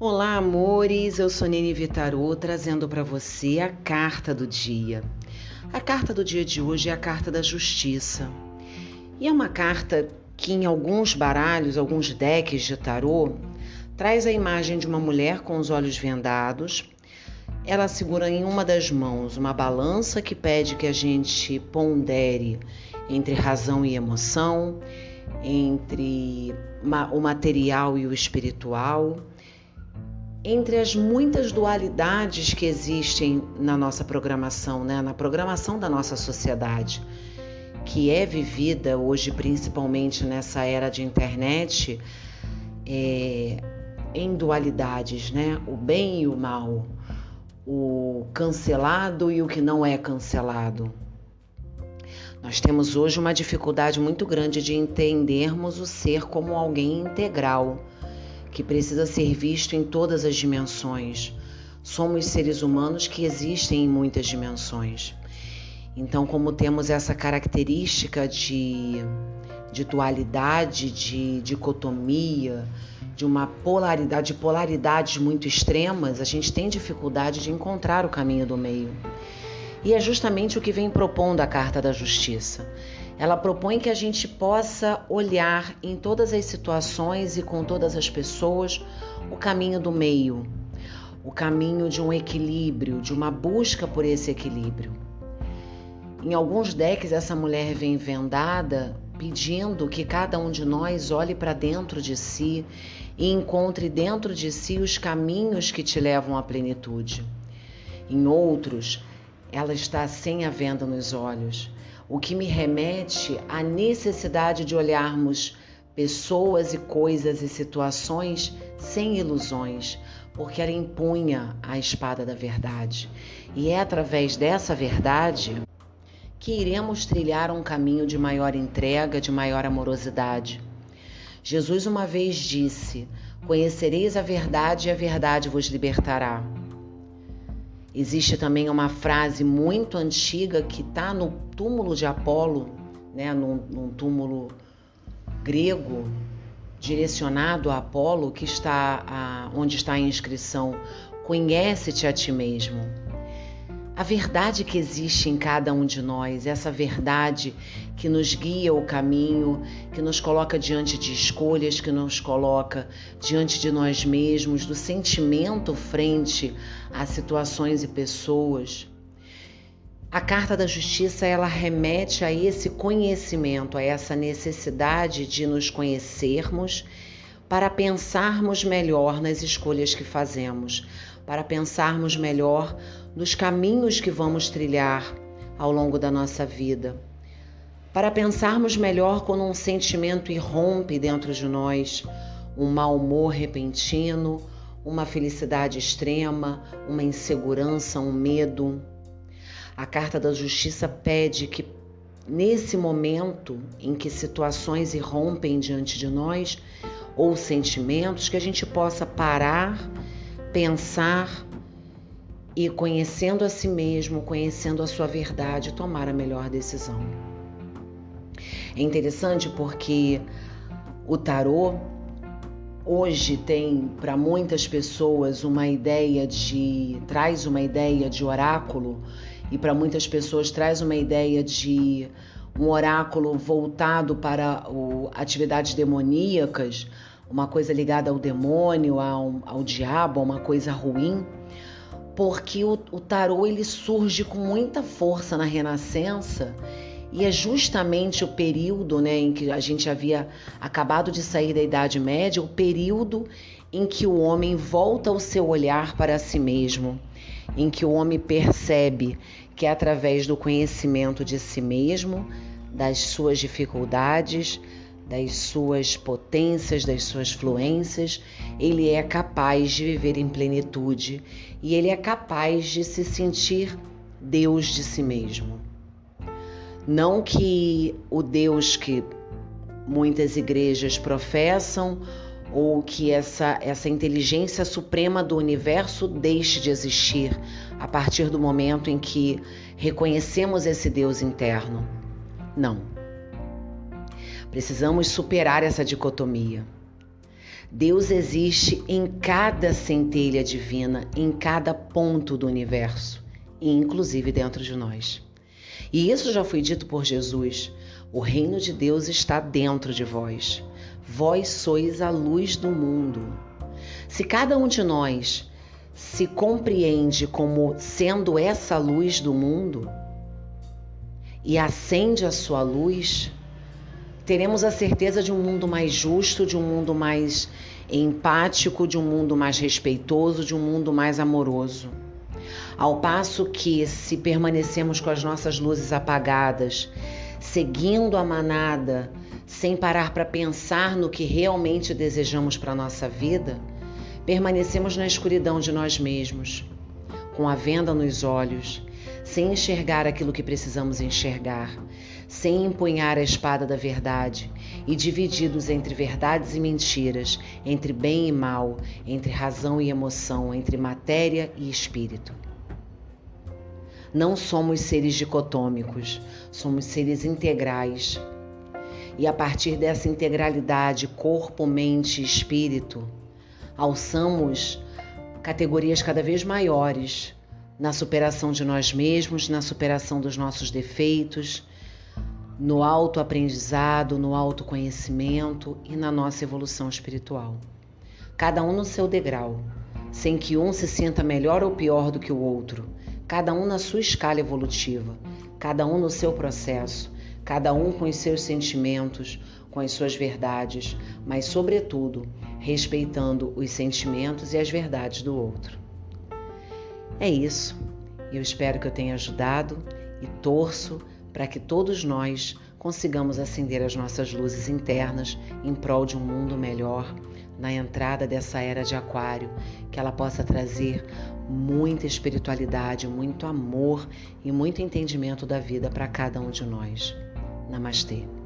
Olá, amores. Eu sou Nini Vitarô trazendo para você a carta do dia. A carta do dia de hoje é a carta da justiça. E é uma carta que em alguns baralhos, alguns decks de tarô, traz a imagem de uma mulher com os olhos vendados. Ela segura em uma das mãos uma balança que pede que a gente pondere entre razão e emoção, entre o material e o espiritual entre as muitas dualidades que existem na nossa programação, né? na programação da nossa sociedade, que é vivida hoje, principalmente nessa era de internet, é, em dualidades, né? o bem e o mal, o cancelado e o que não é cancelado. Nós temos hoje uma dificuldade muito grande de entendermos o ser como alguém integral que precisa ser visto em todas as dimensões. Somos seres humanos que existem em muitas dimensões. Então, como temos essa característica de, de dualidade, de dicotomia, de uma polaridade, de polaridades muito extremas, a gente tem dificuldade de encontrar o caminho do meio. E é justamente o que vem propondo a Carta da Justiça. Ela propõe que a gente possa olhar em todas as situações e com todas as pessoas o caminho do meio, o caminho de um equilíbrio, de uma busca por esse equilíbrio. Em alguns decks, essa mulher vem vendada pedindo que cada um de nós olhe para dentro de si e encontre dentro de si os caminhos que te levam à plenitude. Em outros, ela está sem a venda nos olhos, o que me remete à necessidade de olharmos pessoas e coisas e situações sem ilusões, porque ela impunha a espada da verdade. E é através dessa verdade que iremos trilhar um caminho de maior entrega, de maior amorosidade. Jesus uma vez disse: Conhecereis a verdade e a verdade vos libertará. Existe também uma frase muito antiga que está no túmulo de Apolo, né, num, num túmulo grego direcionado a Apolo, que está a, onde está a inscrição: Conhece-te a ti mesmo a verdade que existe em cada um de nós, essa verdade que nos guia o caminho, que nos coloca diante de escolhas, que nos coloca diante de nós mesmos, do sentimento frente a situações e pessoas. A carta da justiça ela remete a esse conhecimento, a essa necessidade de nos conhecermos para pensarmos melhor nas escolhas que fazemos, para pensarmos melhor nos caminhos que vamos trilhar ao longo da nossa vida, para pensarmos melhor quando um sentimento irrompe dentro de nós, um mau humor repentino, uma felicidade extrema, uma insegurança, um medo. A carta da justiça pede que nesse momento em que situações irrompem diante de nós, ou sentimentos, que a gente possa parar, pensar e, conhecendo a si mesmo, conhecendo a sua verdade, tomar a melhor decisão. É interessante porque o tarô hoje tem para muitas pessoas uma ideia de traz uma ideia de oráculo e para muitas pessoas traz uma ideia de um oráculo voltado para o, atividades demoníacas, uma coisa ligada ao demônio, ao, ao diabo, uma coisa ruim, porque o, o tarô ele surge com muita força na Renascença. E é justamente o período né, em que a gente havia acabado de sair da Idade Média, o período em que o homem volta o seu olhar para si mesmo, em que o homem percebe que é através do conhecimento de si mesmo, das suas dificuldades, das suas potências, das suas fluências, ele é capaz de viver em plenitude e ele é capaz de se sentir Deus de si mesmo. Não que o Deus que muitas igrejas professam ou que essa, essa inteligência suprema do universo deixe de existir a partir do momento em que reconhecemos esse Deus interno. Não. Precisamos superar essa dicotomia. Deus existe em cada centelha divina, em cada ponto do universo, inclusive dentro de nós. E isso já foi dito por Jesus. O reino de Deus está dentro de vós. Vós sois a luz do mundo. Se cada um de nós se compreende como sendo essa luz do mundo e acende a sua luz, teremos a certeza de um mundo mais justo, de um mundo mais empático, de um mundo mais respeitoso, de um mundo mais amoroso. Ao passo que, se permanecemos com as nossas luzes apagadas, seguindo a manada, sem parar para pensar no que realmente desejamos para a nossa vida, permanecemos na escuridão de nós mesmos, com a venda nos olhos, sem enxergar aquilo que precisamos enxergar, sem empunhar a espada da verdade e divididos entre verdades e mentiras, entre bem e mal, entre razão e emoção, entre matéria e espírito. Não somos seres dicotômicos, somos seres integrais. E a partir dessa integralidade, corpo, mente e espírito, alçamos categorias cada vez maiores na superação de nós mesmos, na superação dos nossos defeitos, no autoaprendizado, no autoconhecimento e na nossa evolução espiritual. Cada um no seu degrau, sem que um se sinta melhor ou pior do que o outro, cada um na sua escala evolutiva, cada um no seu processo, cada um com os seus sentimentos, com as suas verdades, mas, sobretudo, respeitando os sentimentos e as verdades do outro. É isso. Eu espero que eu tenha ajudado e torço para que todos nós consigamos acender as nossas luzes internas em prol de um mundo melhor na entrada dessa era de Aquário, que ela possa trazer muita espiritualidade, muito amor e muito entendimento da vida para cada um de nós. Namastê.